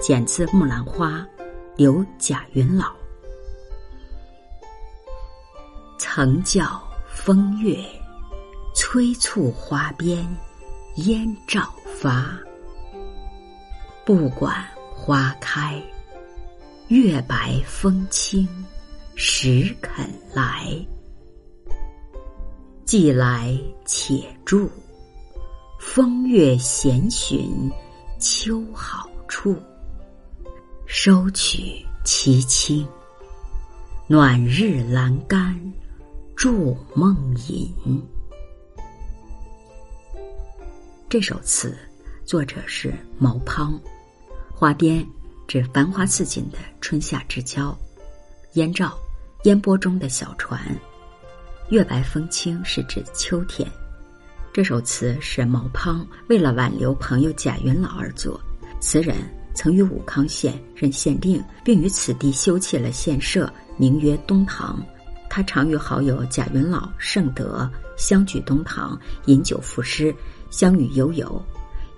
剪自《木兰花》，刘贾云老。曾教风月，催促花边烟照发。不管花开，月白风清，时肯来。既来且住，风月闲寻秋好处。收取其清，暖日阑干筑梦吟。这首词作者是毛滂。花边指繁花似锦的春夏之交，燕赵烟波中的小船，月白风清是指秋天。这首词是毛滂为了挽留朋友贾云老而作，词人。曾于武康县任县令，并于此地修葺了县舍，名曰东堂。他常与好友贾云老、盛德相聚东堂，饮酒赋诗，相与悠游。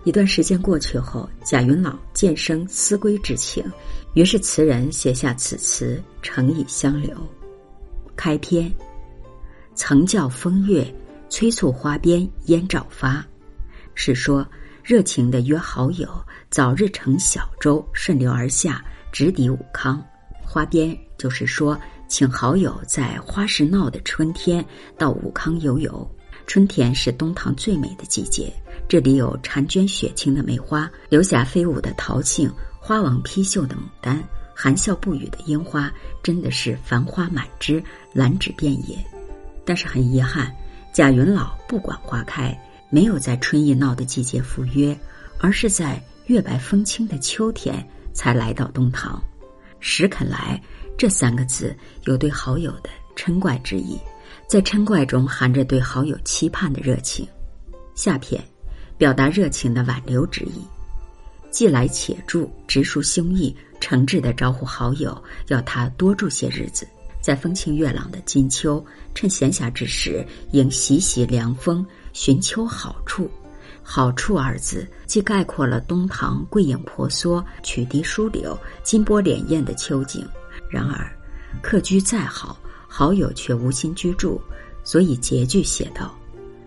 一段时间过去后，贾云老渐生思归之情，于是词人写下此词，诚意相留。开篇，曾教风月，催促花边烟照发，是说。热情的约好友早日乘小舟顺流而下，直抵武康。花边就是说，请好友在花市闹的春天到武康游游。春天是东塘最美的季节，这里有婵娟雪清的梅花，流霞飞舞的桃杏，花王披绣的牡丹，含笑不语的樱花，真的是繁花满枝，兰芷遍野。但是很遗憾，贾云老不管花开。没有在春意闹的季节赴约，而是在月白风清的秋天才来到东塘。时肯来这三个字有对好友的嗔怪之意，在嗔怪中含着对好友期盼的热情。下片表达热情的挽留之意，既来且住，直抒胸臆，诚挚的招呼好友要他多住些日子。在风清月朗的金秋，趁闲暇之时，应习习凉风。寻秋好处，好处二字既概括了东堂桂影婆娑、曲堤疏柳、金波潋滟的秋景。然而，客居再好，好友却无心居住，所以结句写道：“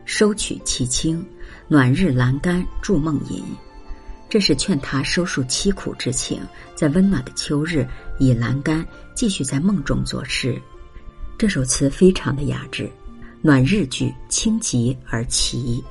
收取其清，暖日阑干筑梦吟。”这是劝他收束凄苦之情，在温暖的秋日倚栏杆继续在梦中作诗。这首词非常的雅致。暖日句，清极而奇。